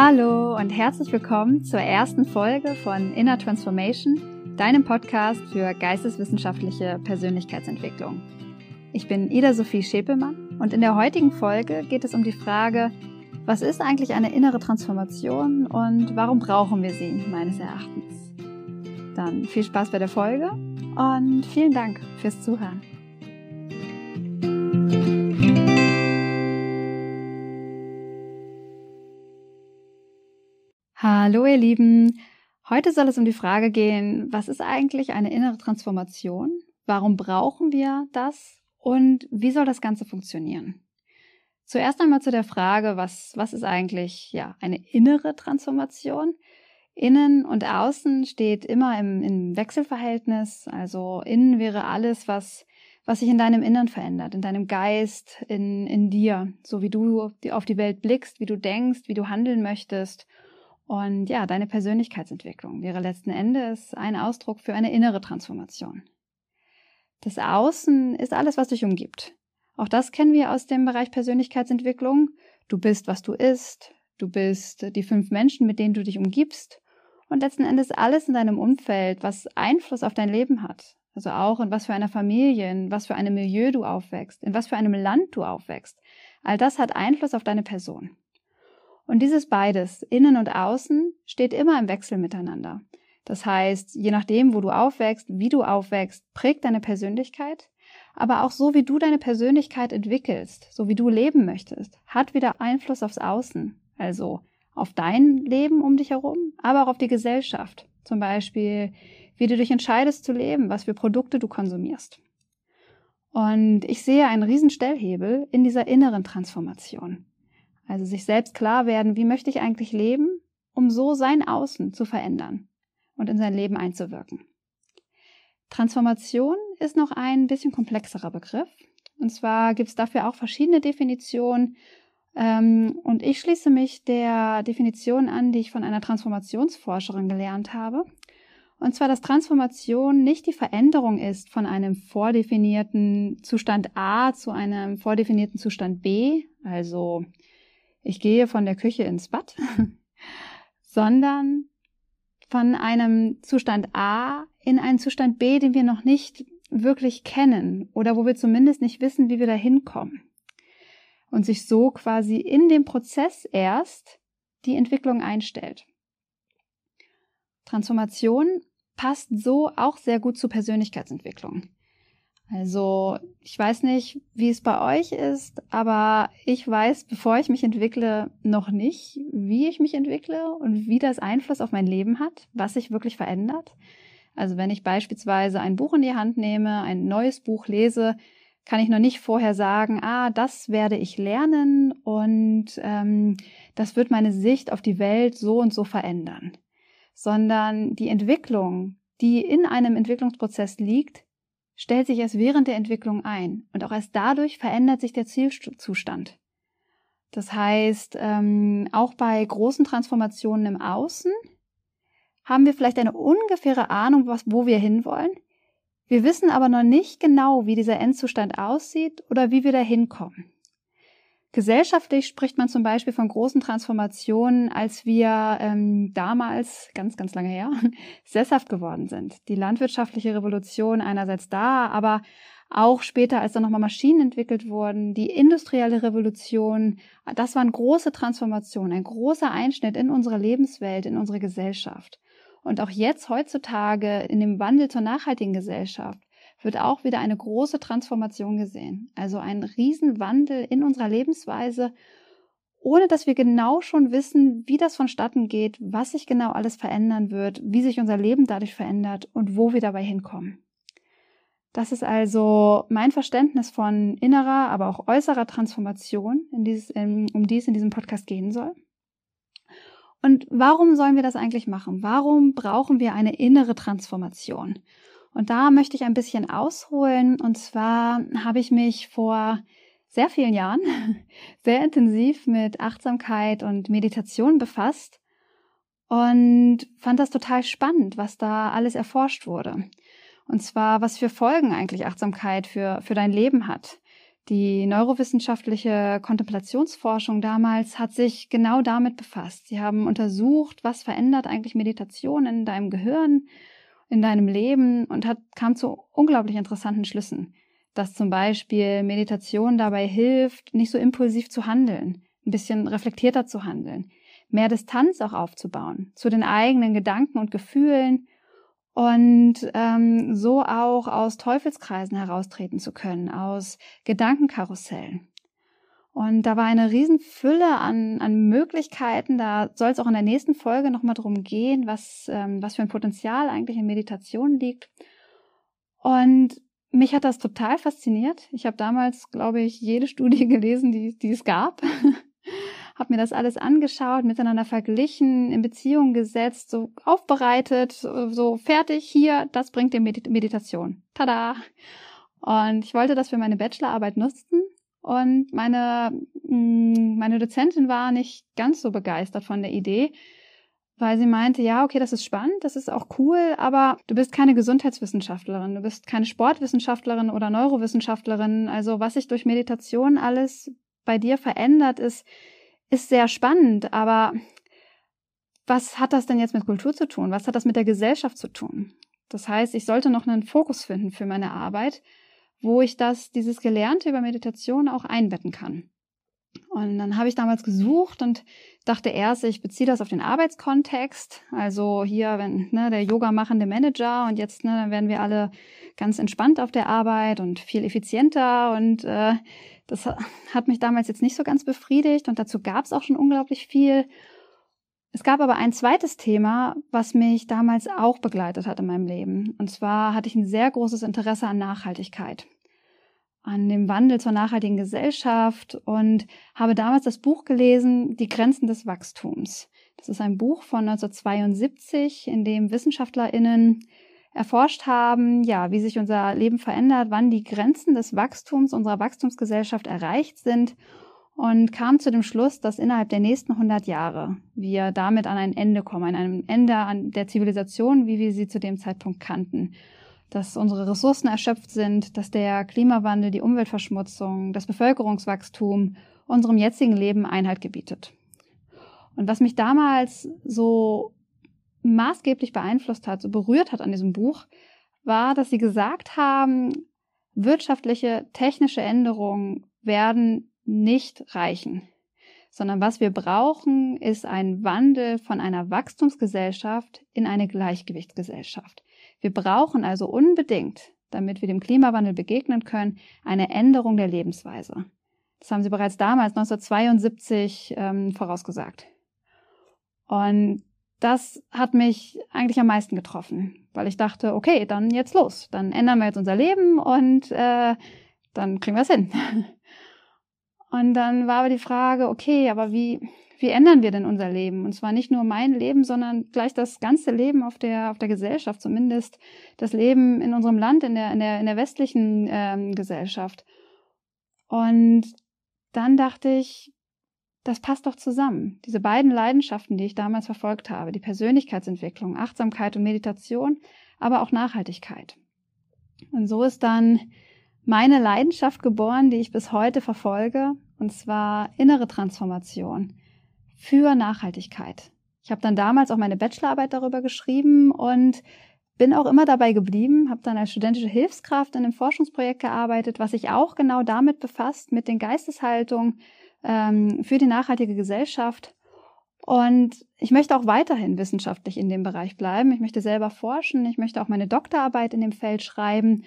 Hallo und herzlich willkommen zur ersten Folge von Inner Transformation, deinem Podcast für geisteswissenschaftliche Persönlichkeitsentwicklung. Ich bin Ida Sophie Schepelmann und in der heutigen Folge geht es um die Frage, was ist eigentlich eine innere Transformation und warum brauchen wir sie meines Erachtens? Dann viel Spaß bei der Folge und vielen Dank fürs Zuhören. Hallo ihr Lieben, heute soll es um die Frage gehen, was ist eigentlich eine innere Transformation? Warum brauchen wir das? Und wie soll das Ganze funktionieren? Zuerst einmal zu der Frage, was, was ist eigentlich ja, eine innere Transformation? Innen und außen steht immer im, im Wechselverhältnis. Also innen wäre alles, was, was sich in deinem Innern verändert, in deinem Geist, in, in dir, so wie du auf die Welt blickst, wie du denkst, wie du handeln möchtest und ja, deine Persönlichkeitsentwicklung wäre letzten Endes ein Ausdruck für eine innere Transformation. Das Außen ist alles, was dich umgibt. Auch das kennen wir aus dem Bereich Persönlichkeitsentwicklung. Du bist, was du isst. Du bist die fünf Menschen, mit denen du dich umgibst. Und letzten Endes alles in deinem Umfeld, was Einfluss auf dein Leben hat. Also auch in was für einer Familie, in was für einem Milieu du aufwächst, in was für einem Land du aufwächst. All das hat Einfluss auf deine Person. Und dieses beides, innen und außen, steht immer im Wechsel miteinander. Das heißt, je nachdem, wo du aufwächst, wie du aufwächst, prägt deine Persönlichkeit, aber auch so, wie du deine Persönlichkeit entwickelst, so wie du leben möchtest, hat wieder Einfluss aufs Außen, also auf dein Leben um dich herum, aber auch auf die Gesellschaft. Zum Beispiel, wie du dich entscheidest zu leben, was für Produkte du konsumierst. Und ich sehe einen riesen Stellhebel in dieser inneren Transformation. Also sich selbst klar werden, wie möchte ich eigentlich leben, um so sein Außen zu verändern und in sein Leben einzuwirken. Transformation ist noch ein bisschen komplexerer Begriff. Und zwar gibt es dafür auch verschiedene Definitionen. Ähm, und ich schließe mich der Definition an, die ich von einer Transformationsforscherin gelernt habe. Und zwar, dass Transformation nicht die Veränderung ist von einem vordefinierten Zustand A zu einem vordefinierten Zustand B, also ich gehe von der Küche ins Bad, sondern von einem Zustand A in einen Zustand B, den wir noch nicht wirklich kennen oder wo wir zumindest nicht wissen, wie wir da hinkommen. Und sich so quasi in dem Prozess erst die Entwicklung einstellt. Transformation passt so auch sehr gut zur Persönlichkeitsentwicklung. Also ich weiß nicht, wie es bei euch ist, aber ich weiß, bevor ich mich entwickle, noch nicht, wie ich mich entwickle und wie das Einfluss auf mein Leben hat, was sich wirklich verändert. Also wenn ich beispielsweise ein Buch in die Hand nehme, ein neues Buch lese, kann ich noch nicht vorher sagen, ah, das werde ich lernen und ähm, das wird meine Sicht auf die Welt so und so verändern. Sondern die Entwicklung, die in einem Entwicklungsprozess liegt, stellt sich erst während der Entwicklung ein und auch erst dadurch verändert sich der Zielzustand. Das heißt, ähm, auch bei großen Transformationen im Außen haben wir vielleicht eine ungefähre Ahnung, was, wo wir hinwollen. Wir wissen aber noch nicht genau, wie dieser Endzustand aussieht oder wie wir da hinkommen. Gesellschaftlich spricht man zum Beispiel von großen Transformationen, als wir ähm, damals, ganz, ganz lange her, sesshaft geworden sind. Die landwirtschaftliche Revolution einerseits da, aber auch später, als dann nochmal Maschinen entwickelt wurden, die industrielle Revolution, das waren große Transformationen, ein großer Einschnitt in unsere Lebenswelt, in unsere Gesellschaft. Und auch jetzt heutzutage in dem Wandel zur nachhaltigen Gesellschaft wird auch wieder eine große Transformation gesehen. Also ein Riesenwandel in unserer Lebensweise, ohne dass wir genau schon wissen, wie das vonstatten geht, was sich genau alles verändern wird, wie sich unser Leben dadurch verändert und wo wir dabei hinkommen. Das ist also mein Verständnis von innerer, aber auch äußerer Transformation, dieses, um die es in diesem Podcast gehen soll. Und warum sollen wir das eigentlich machen? Warum brauchen wir eine innere Transformation? Und da möchte ich ein bisschen ausholen. Und zwar habe ich mich vor sehr vielen Jahren sehr intensiv mit Achtsamkeit und Meditation befasst und fand das total spannend, was da alles erforscht wurde. Und zwar, was für Folgen eigentlich Achtsamkeit für, für dein Leben hat. Die neurowissenschaftliche Kontemplationsforschung damals hat sich genau damit befasst. Sie haben untersucht, was verändert eigentlich Meditation in deinem Gehirn, in deinem Leben und hat, kam zu unglaublich interessanten Schlüssen, dass zum Beispiel Meditation dabei hilft, nicht so impulsiv zu handeln, ein bisschen reflektierter zu handeln, mehr Distanz auch aufzubauen zu den eigenen Gedanken und Gefühlen und ähm, so auch aus Teufelskreisen heraustreten zu können, aus Gedankenkarussellen. Und da war eine Riesenfülle an, an Möglichkeiten. Da soll es auch in der nächsten Folge nochmal drum gehen, was, ähm, was für ein Potenzial eigentlich in Meditation liegt. Und mich hat das total fasziniert. Ich habe damals, glaube ich, jede Studie gelesen, die, die es gab. habe mir das alles angeschaut, miteinander verglichen, in Beziehung gesetzt, so aufbereitet, so fertig, hier, das bringt dir Meditation. Tada! Und ich wollte das für meine Bachelorarbeit nutzen und meine, mm, meine Dozentin war nicht ganz so begeistert von der Idee, weil sie meinte, ja, okay, das ist spannend, das ist auch cool, aber du bist keine Gesundheitswissenschaftlerin, du bist keine Sportwissenschaftlerin oder Neurowissenschaftlerin. Also was sich durch Meditation alles bei dir verändert, ist, ist sehr spannend, aber was hat das denn jetzt mit Kultur zu tun? Was hat das mit der Gesellschaft zu tun? Das heißt, ich sollte noch einen Fokus finden für meine Arbeit, wo ich das, dieses Gelernte über Meditation auch einbetten kann. Und dann habe ich damals gesucht und dachte erst, ich beziehe das auf den Arbeitskontext. Also hier, wenn ne, der Yoga machende Manager und jetzt ne, dann werden wir alle ganz entspannt auf der Arbeit und viel effizienter und äh, das hat mich damals jetzt nicht so ganz befriedigt und dazu gab es auch schon unglaublich viel. Es gab aber ein zweites Thema, was mich damals auch begleitet hat in meinem Leben. Und zwar hatte ich ein sehr großes Interesse an Nachhaltigkeit, an dem Wandel zur nachhaltigen Gesellschaft und habe damals das Buch gelesen, Die Grenzen des Wachstums. Das ist ein Buch von 1972, in dem WissenschaftlerInnen erforscht haben, ja, wie sich unser Leben verändert, wann die Grenzen des Wachstums unserer Wachstumsgesellschaft erreicht sind und kam zu dem Schluss, dass innerhalb der nächsten 100 Jahre wir damit an ein Ende kommen, an einem Ende an der Zivilisation, wie wir sie zu dem Zeitpunkt kannten. Dass unsere Ressourcen erschöpft sind, dass der Klimawandel, die Umweltverschmutzung, das Bevölkerungswachstum unserem jetzigen Leben Einhalt gebietet. Und was mich damals so maßgeblich beeinflusst hat, so berührt hat an diesem Buch, war, dass sie gesagt haben, wirtschaftliche, technische Änderungen werden nicht reichen, sondern was wir brauchen, ist ein Wandel von einer Wachstumsgesellschaft in eine Gleichgewichtsgesellschaft. Wir brauchen also unbedingt, damit wir dem Klimawandel begegnen können, eine Änderung der Lebensweise. Das haben sie bereits damals, 1972, ähm, vorausgesagt. Und das hat mich eigentlich am meisten getroffen, weil ich dachte, okay, dann jetzt los, dann ändern wir jetzt unser Leben und äh, dann kriegen wir es hin. Und dann war aber die Frage, okay, aber wie, wie ändern wir denn unser Leben? Und zwar nicht nur mein Leben, sondern gleich das ganze Leben auf der, auf der Gesellschaft, zumindest das Leben in unserem Land, in der, in der, in der westlichen ähm, Gesellschaft. Und dann dachte ich, das passt doch zusammen. Diese beiden Leidenschaften, die ich damals verfolgt habe, die Persönlichkeitsentwicklung, Achtsamkeit und Meditation, aber auch Nachhaltigkeit. Und so ist dann meine Leidenschaft geboren, die ich bis heute verfolge, und zwar innere Transformation für Nachhaltigkeit. Ich habe dann damals auch meine Bachelorarbeit darüber geschrieben und bin auch immer dabei geblieben, habe dann als studentische Hilfskraft in einem Forschungsprojekt gearbeitet, was sich auch genau damit befasst, mit den Geisteshaltungen, ähm, für die nachhaltige Gesellschaft. Und ich möchte auch weiterhin wissenschaftlich in dem Bereich bleiben. Ich möchte selber forschen. Ich möchte auch meine Doktorarbeit in dem Feld schreiben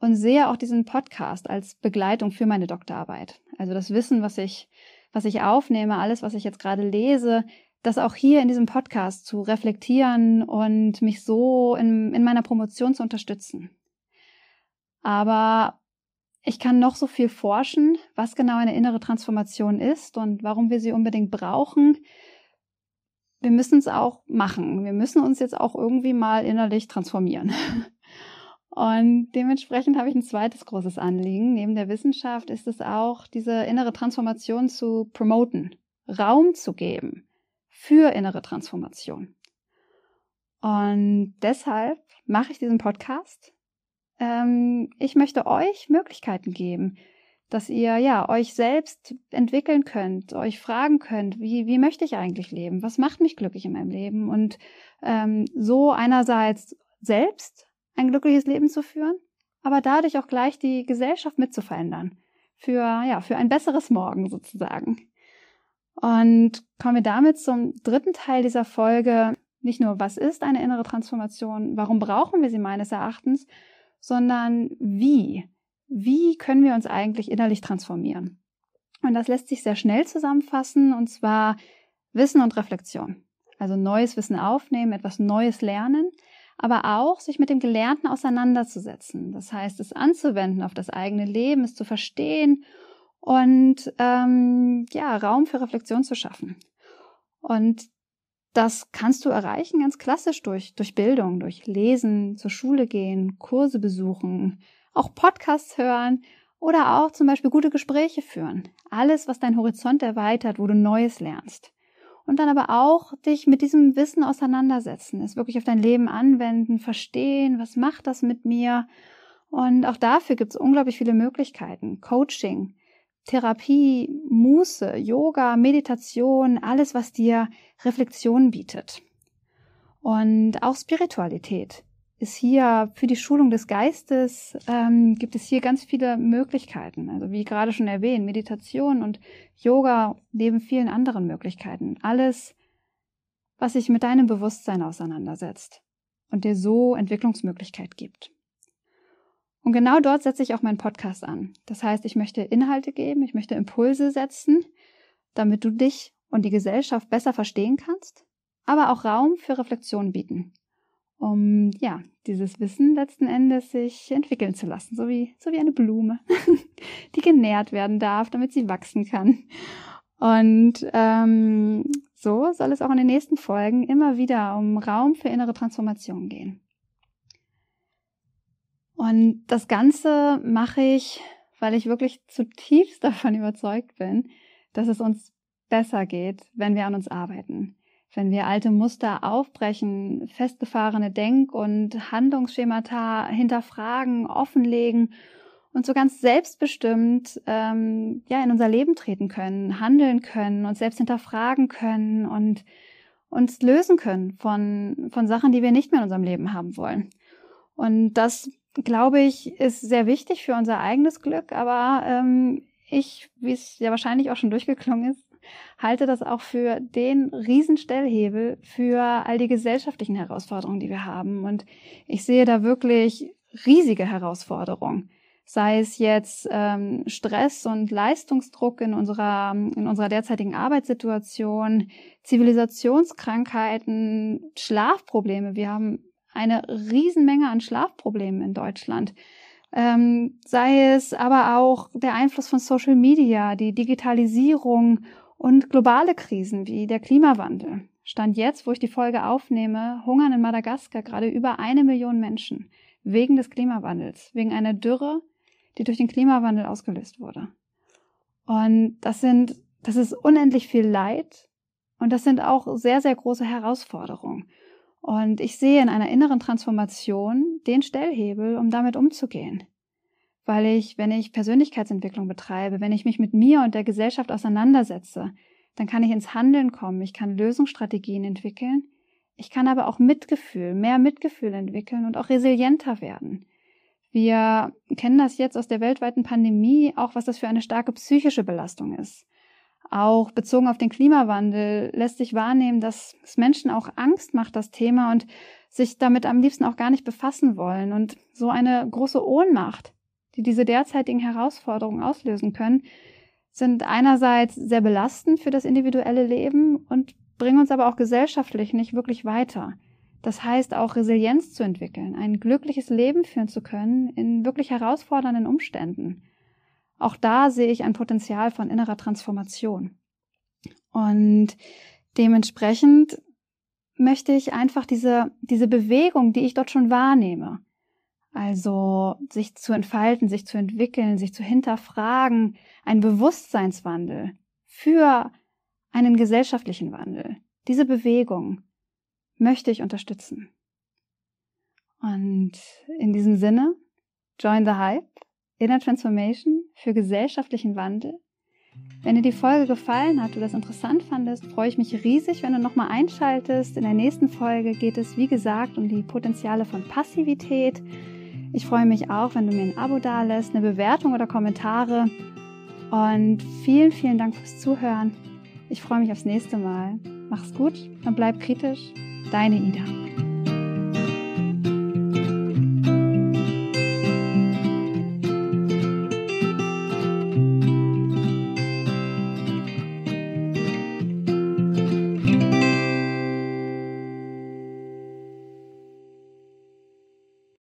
und sehe auch diesen Podcast als Begleitung für meine Doktorarbeit. Also das Wissen, was ich, was ich aufnehme, alles, was ich jetzt gerade lese, das auch hier in diesem Podcast zu reflektieren und mich so in, in meiner Promotion zu unterstützen. Aber ich kann noch so viel forschen, was genau eine innere Transformation ist und warum wir sie unbedingt brauchen. Wir müssen es auch machen. Wir müssen uns jetzt auch irgendwie mal innerlich transformieren. Und dementsprechend habe ich ein zweites großes Anliegen. Neben der Wissenschaft ist es auch, diese innere Transformation zu promoten, Raum zu geben für innere Transformation. Und deshalb mache ich diesen Podcast, ähm, ich möchte euch Möglichkeiten geben, dass ihr ja euch selbst entwickeln könnt, euch fragen könnt, wie, wie möchte ich eigentlich leben? Was macht mich glücklich in meinem Leben? Und ähm, so einerseits selbst ein glückliches Leben zu führen, aber dadurch auch gleich die Gesellschaft mit zu verändern. Für, ja, für ein besseres Morgen sozusagen. Und kommen wir damit zum dritten Teil dieser Folge. Nicht nur, was ist eine innere Transformation? Warum brauchen wir sie meines Erachtens? Sondern wie? Wie können wir uns eigentlich innerlich transformieren? Und das lässt sich sehr schnell zusammenfassen, und zwar Wissen und Reflexion. Also neues Wissen aufnehmen, etwas Neues lernen, aber auch sich mit dem Gelernten auseinanderzusetzen. Das heißt, es anzuwenden auf das eigene Leben, es zu verstehen und ähm, ja, Raum für Reflexion zu schaffen. Und das kannst du erreichen ganz klassisch durch, durch Bildung, durch Lesen, zur Schule gehen, Kurse besuchen, auch Podcasts hören oder auch zum Beispiel gute Gespräche führen. Alles, was dein Horizont erweitert, wo du Neues lernst und dann aber auch dich mit diesem Wissen auseinandersetzen, es wirklich auf dein Leben anwenden, verstehen, was macht das mit mir. Und auch dafür gibt es unglaublich viele Möglichkeiten. Coaching, Therapie, Muße, Yoga, Meditation, alles, was dir Reflexion bietet. Und auch Spiritualität ist hier für die Schulung des Geistes, ähm, gibt es hier ganz viele Möglichkeiten. Also wie gerade schon erwähnt, Meditation und Yoga neben vielen anderen Möglichkeiten. Alles, was sich mit deinem Bewusstsein auseinandersetzt und dir so Entwicklungsmöglichkeit gibt. Und genau dort setze ich auch meinen Podcast an. Das heißt, ich möchte Inhalte geben, ich möchte Impulse setzen, damit du dich und die Gesellschaft besser verstehen kannst, aber auch Raum für Reflexion bieten um ja dieses Wissen letzten Endes sich entwickeln zu lassen, so wie so wie eine Blume, die genährt werden darf, damit sie wachsen kann. Und ähm, so soll es auch in den nächsten Folgen immer wieder um Raum für innere Transformation gehen. Und das Ganze mache ich, weil ich wirklich zutiefst davon überzeugt bin, dass es uns besser geht, wenn wir an uns arbeiten wenn wir alte Muster aufbrechen, festgefahrene Denk- und Handlungsschemata hinterfragen, offenlegen und so ganz selbstbestimmt ähm, ja in unser Leben treten können, handeln können, uns selbst hinterfragen können und uns lösen können von von Sachen, die wir nicht mehr in unserem Leben haben wollen. Und das glaube ich ist sehr wichtig für unser eigenes Glück, aber ähm, ich, wie es ja wahrscheinlich auch schon durchgeklungen ist, halte das auch für den Riesenstellhebel für all die gesellschaftlichen Herausforderungen, die wir haben. Und ich sehe da wirklich riesige Herausforderungen. Sei es jetzt ähm, Stress und Leistungsdruck in unserer, in unserer derzeitigen Arbeitssituation, Zivilisationskrankheiten, Schlafprobleme. Wir haben eine Riesenmenge an Schlafproblemen in Deutschland. Ähm, sei es aber auch der Einfluss von Social Media, die Digitalisierung und globale Krisen wie der Klimawandel. Stand jetzt, wo ich die Folge aufnehme, hungern in Madagaskar gerade über eine Million Menschen wegen des Klimawandels, wegen einer Dürre, die durch den Klimawandel ausgelöst wurde. Und das sind, das ist unendlich viel Leid und das sind auch sehr, sehr große Herausforderungen. Und ich sehe in einer inneren Transformation den Stellhebel, um damit umzugehen weil ich, wenn ich Persönlichkeitsentwicklung betreibe, wenn ich mich mit mir und der Gesellschaft auseinandersetze, dann kann ich ins Handeln kommen, ich kann Lösungsstrategien entwickeln, ich kann aber auch Mitgefühl, mehr Mitgefühl entwickeln und auch resilienter werden. Wir kennen das jetzt aus der weltweiten Pandemie, auch was das für eine starke psychische Belastung ist. Auch bezogen auf den Klimawandel lässt sich wahrnehmen, dass es Menschen auch Angst macht, das Thema und sich damit am liebsten auch gar nicht befassen wollen und so eine große Ohnmacht die diese derzeitigen Herausforderungen auslösen können, sind einerseits sehr belastend für das individuelle Leben und bringen uns aber auch gesellschaftlich nicht wirklich weiter. Das heißt auch Resilienz zu entwickeln, ein glückliches Leben führen zu können in wirklich herausfordernden Umständen. Auch da sehe ich ein Potenzial von innerer Transformation. Und dementsprechend möchte ich einfach diese, diese Bewegung, die ich dort schon wahrnehme, also sich zu entfalten, sich zu entwickeln, sich zu hinterfragen, ein Bewusstseinswandel für einen gesellschaftlichen Wandel. Diese Bewegung möchte ich unterstützen. Und in diesem Sinne, join the hype, Inner Transformation für gesellschaftlichen Wandel? Wenn dir die Folge gefallen hat oder das interessant fandest, freue ich mich riesig, wenn du nochmal einschaltest. In der nächsten Folge geht es, wie gesagt, um die Potenziale von Passivität. Ich freue mich auch, wenn du mir ein Abo dalässt, eine Bewertung oder Kommentare. Und vielen, vielen Dank fürs Zuhören. Ich freue mich aufs nächste Mal. Mach's gut und bleib kritisch. Deine Ida.